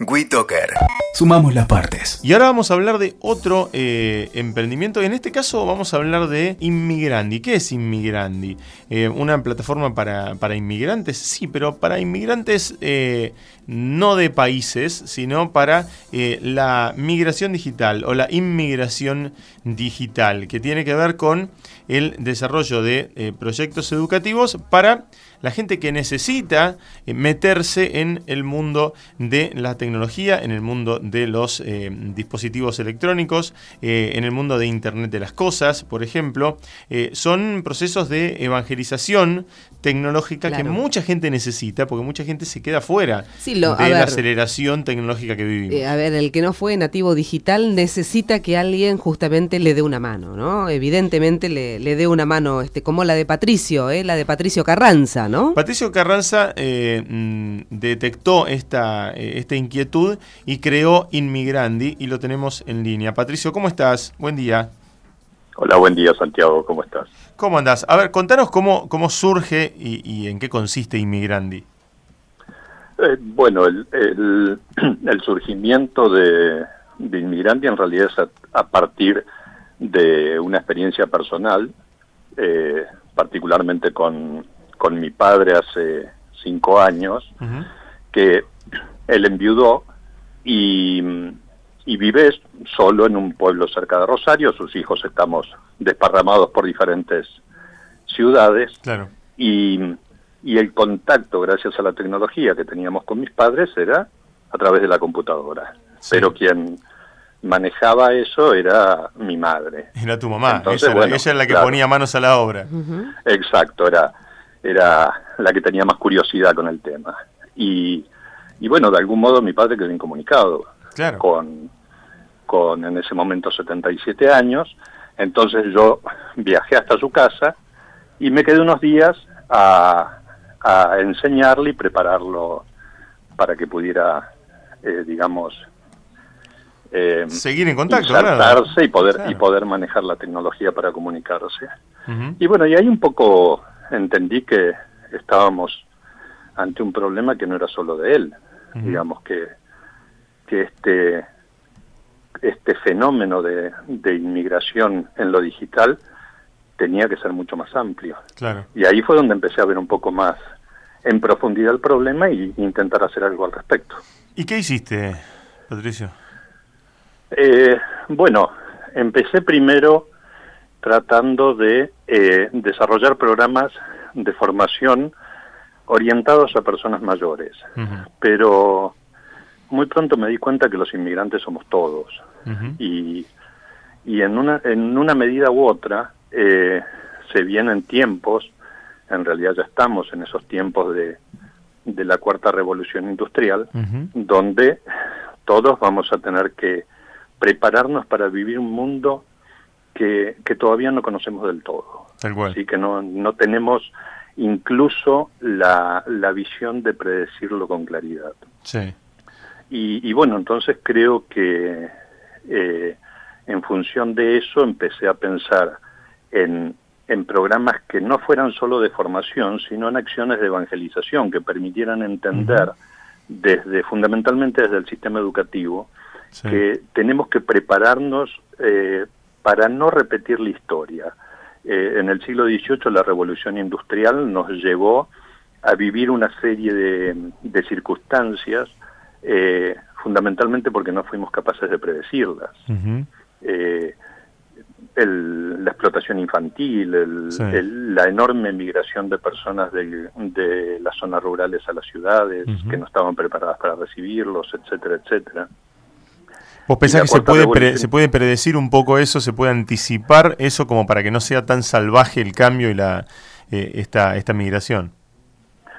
WeToker. Sumamos las partes. Y ahora vamos a hablar de otro eh, emprendimiento. En este caso vamos a hablar de Inmigrandi. ¿Qué es Inmigrandi? Eh, ¿Una plataforma para, inmigrantes? Sí, pero para inmigrantes eh, no de países, sino para la migración digital o la inmigración digital, que tiene que ver con el desarrollo de proyectos educativos para la gente que necesita meterse en el mundo de la tecnología en el mundo de los eh, dispositivos electrónicos, eh, en el mundo de Internet de las Cosas, por ejemplo. Eh, son procesos de evangelización tecnológica que mucha gente necesita, porque mucha gente se queda fuera de la aceleración tecnológica que vivimos. a ver, el que no fue nativo digital necesita que alguien justamente le dé una mano, ¿no? Evidentemente le, dé una mano, este, como la de Patricio, la de Patricio Carranza, ¿no? Patricio Carranza mm, detectó esta, esta inquietud y creó Inmigrandi y lo tenemos en línea. Patricio, ¿cómo estás? Buen día. Hola, buen día Santiago, ¿cómo estás? ¿Cómo andás? A ver, contanos cómo, cómo surge y, en qué consiste Inmigrandi. Eh, bueno, el, surgimiento de, de, Inmigrandi en realidad es a, partir de una experiencia personal, eh, particularmente con, con, mi padre hace cinco años, que él enviudó y, y vive solo en un pueblo cerca de Rosario. Sus hijos estamos desparramados por diferentes ciudades. Claro. Y, y el contacto, gracias a la tecnología que teníamos con mis padres, era a través de la computadora. Pero quien manejaba eso era mi madre. Era tu mamá, ella, era la que ponía manos a la obra. Exacto, era, era la que tenía más curiosidad con el tema. Y y bueno, de algún modo mi padre quedó incomunicado con, con en ese momento 77 años. Entonces yo viajé hasta su casa y me quedé unos días a, a enseñarle y prepararlo para que pudiera, eh, digamos, eh, seguir en contacto, y poder y poder manejar la tecnología para comunicarse. Y bueno, y ahí un poco entendí que estábamos ante un problema que no era solo de él, digamos que, que este, este fenómeno de, de, inmigración en lo digital tenía que ser mucho más amplio. Claro. Y ahí fue donde empecé a ver un poco más en profundidad el problema y intentar hacer algo al respecto. ¿Y qué hiciste, Patricio? Eh, bueno, empecé primero tratando de eh, desarrollar programas de formación orientados a personas mayores, pero muy pronto me di cuenta que los inmigrantes somos todos. Y, y en, una, en una medida u otra eh, se vienen tiempos, en realidad ya estamos en esos tiempos de, de la cuarta revolución industrial, donde todos vamos a tener que prepararnos para vivir un mundo que, que todavía no conocemos del todo. Así que no, no tenemos incluso la, la visión de predecirlo con claridad. Sí. Y, bueno, entonces creo que eh, en función de eso empecé a pensar en, en programas que no fueran solo de formación, sino en acciones de evangelización que permitieran entender desde fundamentalmente desde el sistema educativo que tenemos que prepararnos eh, para no repetir la historia eh, en el siglo XVIII la revolución industrial nos llevó a vivir una serie de, circunstancias, eh, fundamentalmente porque no fuimos capaces de predecirlas. Eh, la explotación infantil, la enorme migración de personas de, las zonas rurales a las ciudades que no estaban preparadas para recibirlos, etcétera, etcétera. ¿Vos pensás que se puede, se puede predecir un poco eso, se puede anticipar eso como para que no sea tan salvaje el cambio y la eh, esta, esta migración?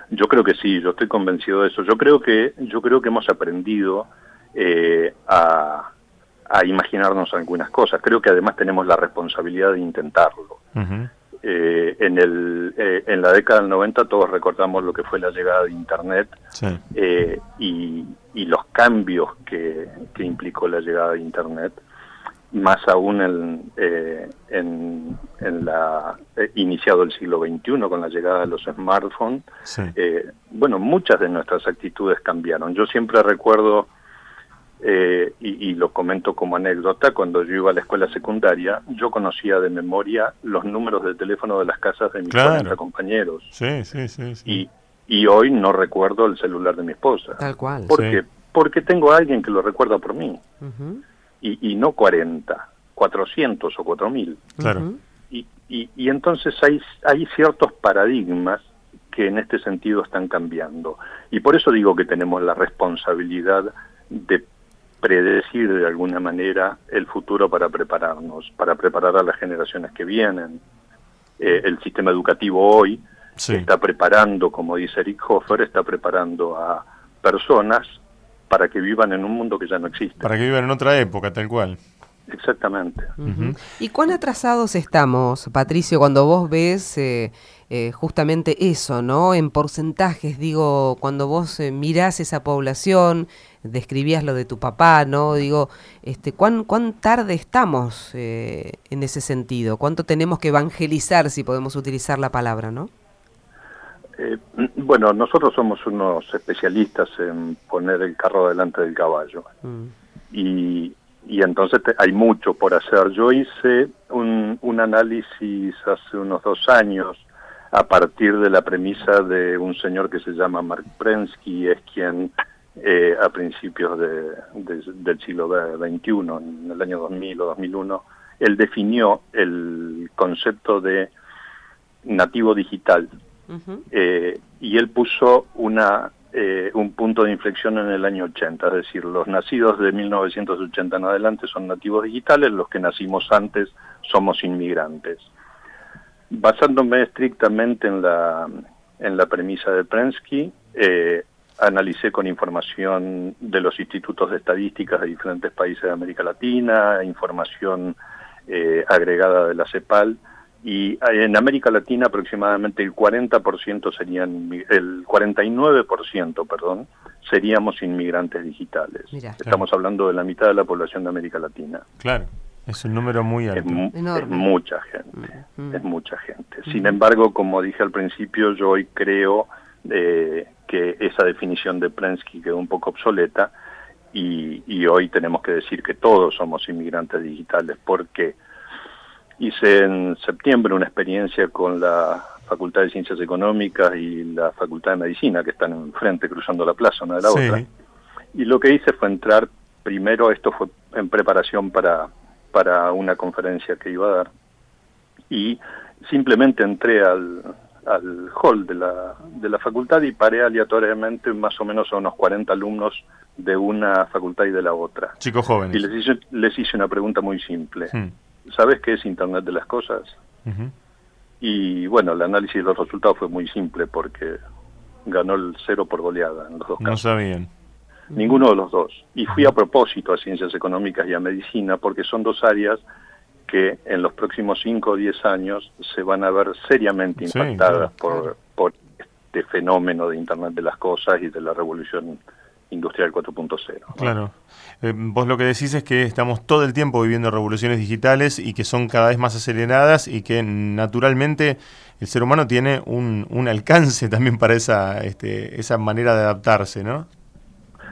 Yo creo que sí, yo estoy convencido de eso. Yo creo que, yo creo que hemos aprendido eh, a, a, imaginarnos algunas cosas. Creo que además tenemos la responsabilidad de intentarlo. Eh, en, el, eh, en la década del 90 todos recordamos lo que fue la llegada de Internet eh, y, y, los cambios que, que, implicó la llegada de Internet, más aún en, en, en la iniciado el siglo XXI con la llegada de los smartphones. bueno, muchas de nuestras actitudes cambiaron. Yo siempre recuerdo eh, y, lo comento como anécdota, cuando yo iba a la escuela secundaria, yo conocía de memoria los números de teléfono de las casas de mis compañeros. Sí, sí, sí. Y, y, hoy no recuerdo el celular de mi esposa. Tal cual. ¿Por Porque tengo a alguien que lo recuerda por mí. y, y, no 40, 400 o 4000. Claro. Y, y, y entonces hay, hay ciertos paradigmas que en este sentido están cambiando. Y por eso digo que tenemos la responsabilidad de predecir de alguna manera el futuro para prepararnos, para preparar a las generaciones que vienen. Eh, el sistema educativo hoy está preparando, como dice Eric Hoffer, está preparando a personas para que vivan en un mundo que ya no existe. Para que vivan en otra época, tal cual. Exactamente. ¿Y cuán atrasados estamos, Patricio, cuando vos ves eh, eh, justamente eso, ¿no? En porcentajes, digo, cuando vos mirás esa población, describías lo de tu papá, ¿no? Digo, este, ¿cuán, cuán tarde estamos eh, en ese sentido? ¿Cuánto tenemos que evangelizar, si podemos utilizar la palabra, no? Eh, bueno, nosotros somos unos especialistas en poner el carro delante del caballo. Mm. Y, y, entonces hay mucho por hacer. Yo hice un, un análisis hace unos dos años a partir de la premisa de un señor que se llama Mark Prensky, es quien eh, a principios de, del siglo XXI, en el año 2000 o 2001, él definió el concepto de nativo digital eh, y él puso una eh, un punto de inflexión en el año 80, es decir, los nacidos de 1980 en adelante son nativos digitales, los que nacimos antes somos inmigrantes. Basándome estrictamente en la, en la premisa de Prensky, eh, analicé con información de los institutos de estadísticas de diferentes países de América Latina, información eh, agregada de la CEPAL, y eh, en América Latina aproximadamente el 40% serían, el 49%, perdón, seríamos inmigrantes digitales. Estamos hablando de la mitad de la población de América Latina. Claro. Es un número muy alto. Es, mucha gente, mm, mm. es mucha gente. Sin embargo, como dije al principio, yo hoy creo eh, que esa definición de Prensky quedó un poco obsoleta y, hoy tenemos que decir que todos somos inmigrantes digitales porque hice en septiembre una experiencia con la Facultad de Ciencias Económicas y la Facultad de Medicina que están enfrente cruzando la plaza una de la otra y lo que hice fue entrar primero esto fue en preparación para para una conferencia que iba a dar y simplemente entré al, al hall de la, de la facultad y paré aleatoriamente más o menos a unos 40 alumnos de una facultad y de la otra. Chicos jóvenes. Y les hice, les hice una pregunta muy simple. Hmm. ¿Sabes qué es Internet de las Cosas? Y bueno, el análisis de los resultados fue muy simple porque ganó el cero por goleada en los dos casos. No sabían. Ninguno de los dos. Y fui a propósito a Ciencias Económicas y a Medicina porque son dos áreas que en los próximos 5 o 10 años se van a ver seriamente impactadas por, por este fenómeno de Internet de las Cosas y de la revolución industrial 4.0. Claro. Eh, vos lo que decís es que estamos todo el tiempo viviendo revoluciones digitales y que son cada vez más aceleradas y que naturalmente el ser humano tiene un, un alcance también para esa, este, esa manera de adaptarse, ¿no?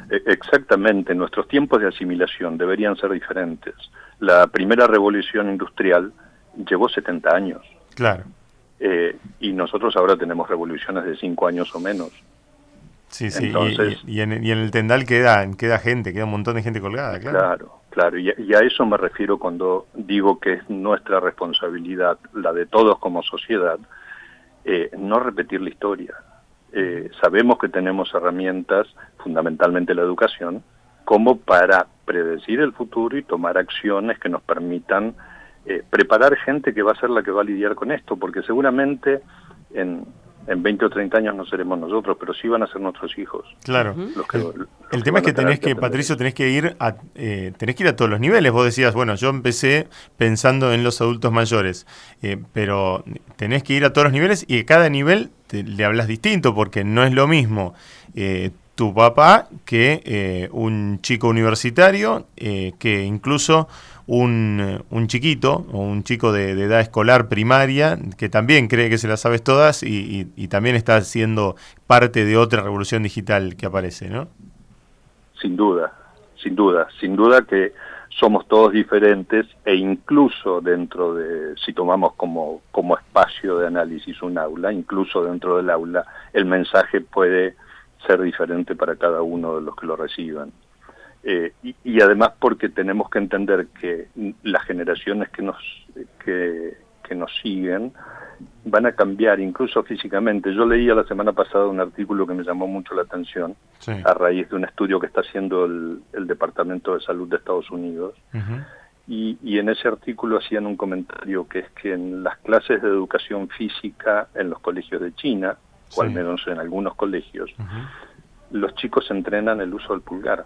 E, exactamente, nuestros tiempos de asimilación deberían ser diferentes. La primera revolución industrial llevó 70 años. Claro. Eh, y nosotros ahora tenemos revoluciones de 5 años o menos. Sí, sí, y, en, el tendal queda, queda gente, queda un montón de gente colgada, claro. Claro, claro, y, a eso me refiero cuando digo que es nuestra responsabilidad, la de todos como sociedad, eh, no repetir la historia. Eh, sabemos que tenemos herramientas, fundamentalmente la educación, como para predecir el futuro y tomar acciones que nos permitan eh, preparar gente que va a ser la que va a lidiar con esto, porque seguramente en, en 20 o 30 años no seremos nosotros, pero sí van a ser nuestros hijos. Claro. el, tema es que tenés que, Patricio, tenés que ir a eh, tenés que ir a todos los niveles. Vos decías, bueno, yo empecé pensando en los adultos mayores, eh, pero tenés que ir a todos los niveles y a cada nivel le hablas distinto, porque no es lo mismo tu papá que eh, un chico universitario, eh, que incluso un, un, chiquito o un chico de, edad escolar primaria que también cree que se las sabes todas y, y, también está siendo parte de otra revolución digital que aparece, ¿no? Sin duda, sin duda, sin duda que somos todos diferentes e incluso dentro de, si tomamos como, como espacio de análisis un aula, incluso dentro del aula, el mensaje puede ser diferente para cada uno de los que lo reciban. Eh, y, además porque tenemos que entender que las generaciones que nos, que, que nos siguen van a cambiar incluso físicamente. Yo leía la semana pasada un artículo que me llamó mucho la atención a raíz de un estudio que está haciendo el, Departamento de Salud de Estados Unidos. y, y, en ese artículo hacían un comentario que es que en las clases de educación física en los colegios de China, o al menos en algunos colegios, los chicos entrenan el uso del pulgar.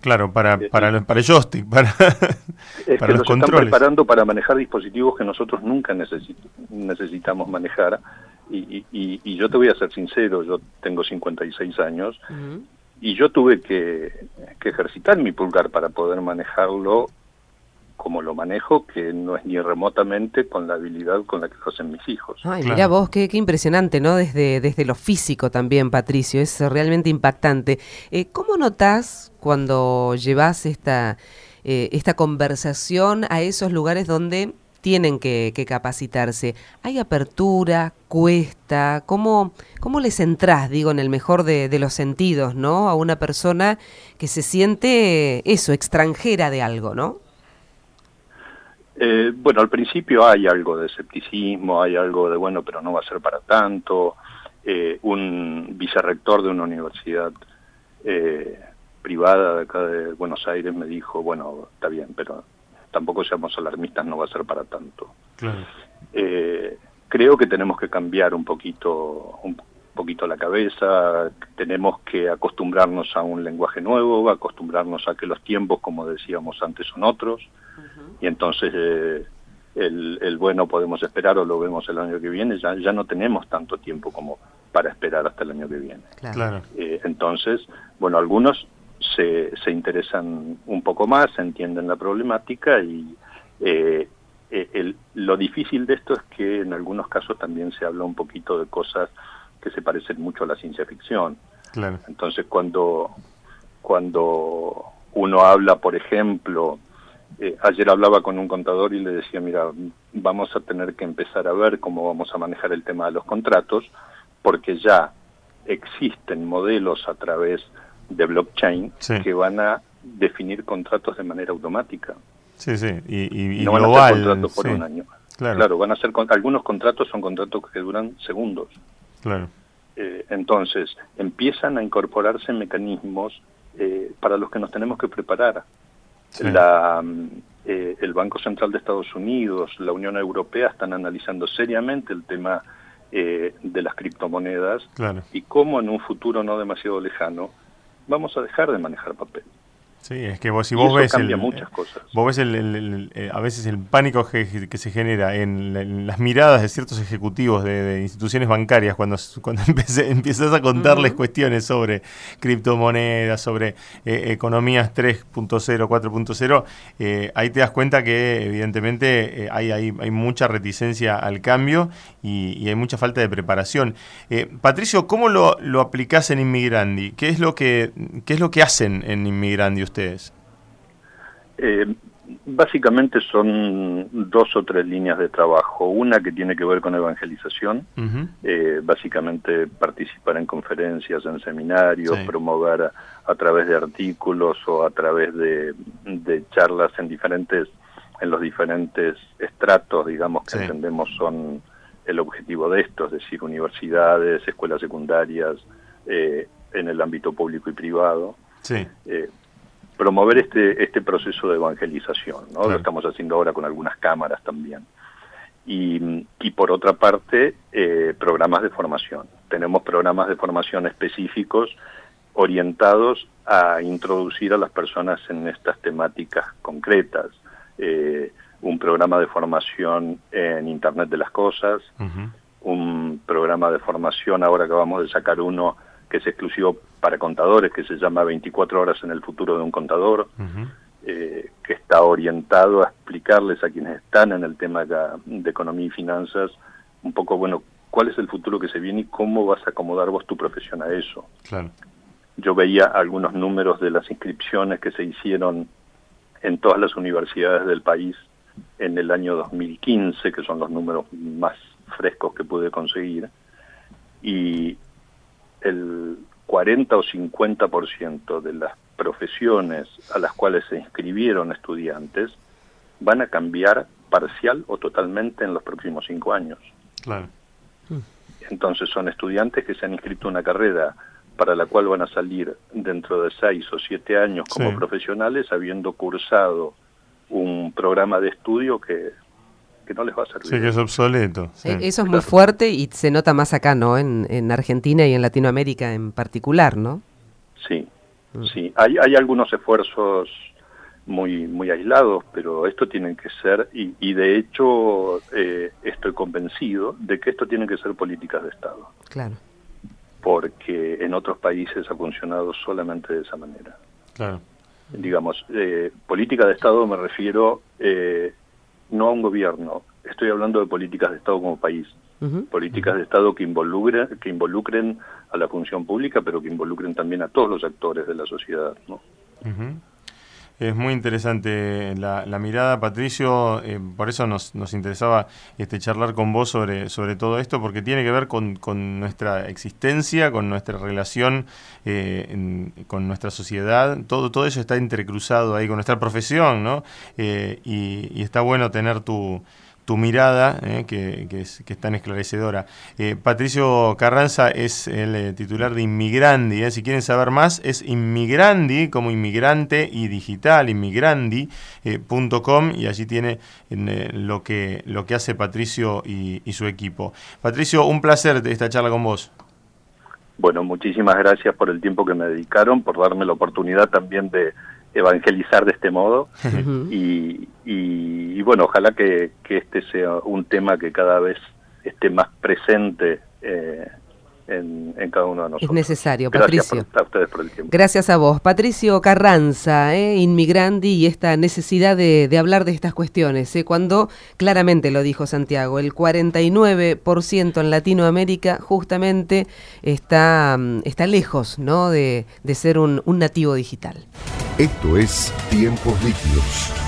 Claro, para, para, para el joystick, para, es que los, están preparando para manejar dispositivos que nosotros nunca necesitamos manejar. Y, y, y, yo te voy a ser sincero, yo tengo 56 años y yo tuve que, que ejercitar mi pulgar para poder manejarlo como lo manejo, que no es ni remotamente con la habilidad con la que lo hacen mis hijos. Ay, mira vos, qué, qué, impresionante, ¿no? Desde, desde lo físico también, Patricio, es realmente impactante. Eh, ¿Cómo notás cuando llevas esta, eh, esta conversación a esos lugares donde tienen que, capacitarse. ¿Hay apertura? ¿Cuesta? ¿Cómo, ¿Cómo les entras, digo, en el mejor de, de, los sentidos, ¿no? A una persona que se siente eso, extranjera de algo, ¿no? Eh, bueno, al principio hay algo de escepticismo, hay algo de, bueno, pero no va a ser para tanto. Eh, un vicerrector de una universidad eh, privada de acá de Buenos Aires me dijo, bueno, está bien, pero tampoco seamos alarmistas, no va a ser para tanto. creo que tenemos que cambiar un poquito, un poquito la cabeza, tenemos que acostumbrarnos a un lenguaje nuevo, acostumbrarnos a que los tiempos, como decíamos antes, son otros y entonces eh, el, bueno podemos esperar o lo vemos el año que viene, ya, ya no tenemos tanto tiempo como para esperar hasta el año que viene. Claro. Eh, entonces, bueno, algunos se, se interesan un poco más, entienden la problemática y eh, el, lo difícil de esto es que en algunos casos también se habla un poquito de cosas que se parecen mucho a la ciencia ficción. Claro. Entonces, cuando, cuando uno habla, por ejemplo, eh, ayer hablaba con un contador y le decía, mira, vamos a tener que empezar a ver cómo vamos a manejar el tema de los contratos, porque ya existen modelos a través de blockchain que van a definir contratos de manera automática. Sí, sí, y, no van a ser contratos por un año. Claro. van a ser algunos contratos son contratos que duran segundos. Claro. Eh, entonces empiezan a incorporarse mecanismos eh, para los que nos tenemos que preparar la, eh, el Banco Central de Estados Unidos, la Unión Europea están analizando seriamente el tema eh, de las criptomonedas y cómo en un futuro no demasiado lejano vamos a dejar de manejar papel. Sí, es que vos, si vos ves, el, muchas cosas. vos ves el, eh, a veces el pánico que, se genera en, las miradas de ciertos ejecutivos de, instituciones bancarias cuando, cuando empiezas a contarles cuestiones sobre criptomonedas, sobre eh, economías 3.0, 4.0, eh, ahí te das cuenta que evidentemente hay, hay, hay, mucha reticencia al cambio y, hay mucha falta de preparación. Patricio, ¿cómo lo, lo aplicás en Inmigrandi? ¿Qué es lo que, qué es lo que hacen en Inmigrandi ustedes? Eh, básicamente son dos o tres líneas de trabajo. Una que tiene que ver con evangelización, eh, básicamente participar en conferencias, en seminarios, promover a, través de artículos o a través de, charlas en diferentes en los diferentes estratos, digamos, que entendemos son el objetivo de esto, es decir, universidades, escuelas secundarias, eh, en el ámbito público y privado. Sí promover este, este proceso de evangelización, ¿no? Lo estamos haciendo ahora con algunas cámaras también. Y, y por otra parte, eh, programas de formación. Tenemos programas de formación específicos orientados a introducir a las personas en estas temáticas concretas. Eh, un programa de formación en Internet de las Cosas, un programa de formación, ahora acabamos de sacar uno que es exclusivo para contadores, que se llama 24 horas en el futuro de un contador, eh, que está orientado a explicarles a quienes están en el tema de, economía y finanzas un poco, bueno, cuál es el futuro que se viene y cómo vas a acomodar vos tu profesión a eso. Claro. yo veía algunos números de las inscripciones que se hicieron en todas las universidades del país en el año 2015, que son los números más frescos que pude conseguir, y el 40 o 50% de las profesiones a las cuales se inscribieron estudiantes van a cambiar parcial o totalmente en los próximos cinco años. Claro. Entonces son estudiantes que se han inscrito una carrera para la cual van a salir dentro de seis o siete años como profesionales habiendo cursado un programa de estudio que, no les va a servir. Sí, que es obsoleto. Eso es muy fuerte y se nota más acá, ¿no? En, en Argentina y en Latinoamérica en particular, ¿no? Sí, mm. sí. Hay, hay algunos esfuerzos muy muy aislados, pero esto tiene que ser, y, y de hecho eh, estoy convencido de que esto tiene que ser políticas de Estado. Claro. Porque en otros países ha funcionado solamente de esa manera. Claro. Digamos, eh, política de Estado me refiero eh, no a un gobierno, estoy hablando de políticas de Estado como país. Políticas de Estado que, involucren, que involucren a la función pública, pero que involucren también a todos los actores de la sociedad. ¿no? Es muy interesante la, mirada, Patricio. Eh, por eso nos, nos interesaba este, charlar con vos sobre, sobre todo esto, porque tiene que ver con, con nuestra existencia, con nuestra relación eh, con nuestra sociedad. Todo, todo eso está entrecruzado ahí con nuestra profesión, ¿no? Eh, y está bueno tener tu tu mirada, eh, que, es, que, es, tan esclarecedora. Eh, Patricio Carranza es el eh, titular de Inmigrandi. Si quieren saber más, es Inmigrandi, como inmigrante y digital, inmigrandi.com, y allí tiene lo, que, lo que hace Patricio y, su equipo. Patricio, un placer esta charla con vos. Bueno, muchísimas gracias por el tiempo que me dedicaron, por darme la oportunidad también de evangelizar de este modo y, y, bueno, ojalá que, que, este sea un tema que cada vez esté más presente eh, en, cada uno de nosotros. Es necesario, Patricio. Gracias a ustedes por el tiempo. Gracias a vos. Patricio Carranza, eh, inmigrandi y esta necesidad de, de, hablar de estas cuestiones, eh, cuando claramente lo dijo Santiago, el 49% en Latinoamérica justamente está, mm, está lejos ¿no? de, de ser un, un nativo digital. Esto es Tiempos Líquidos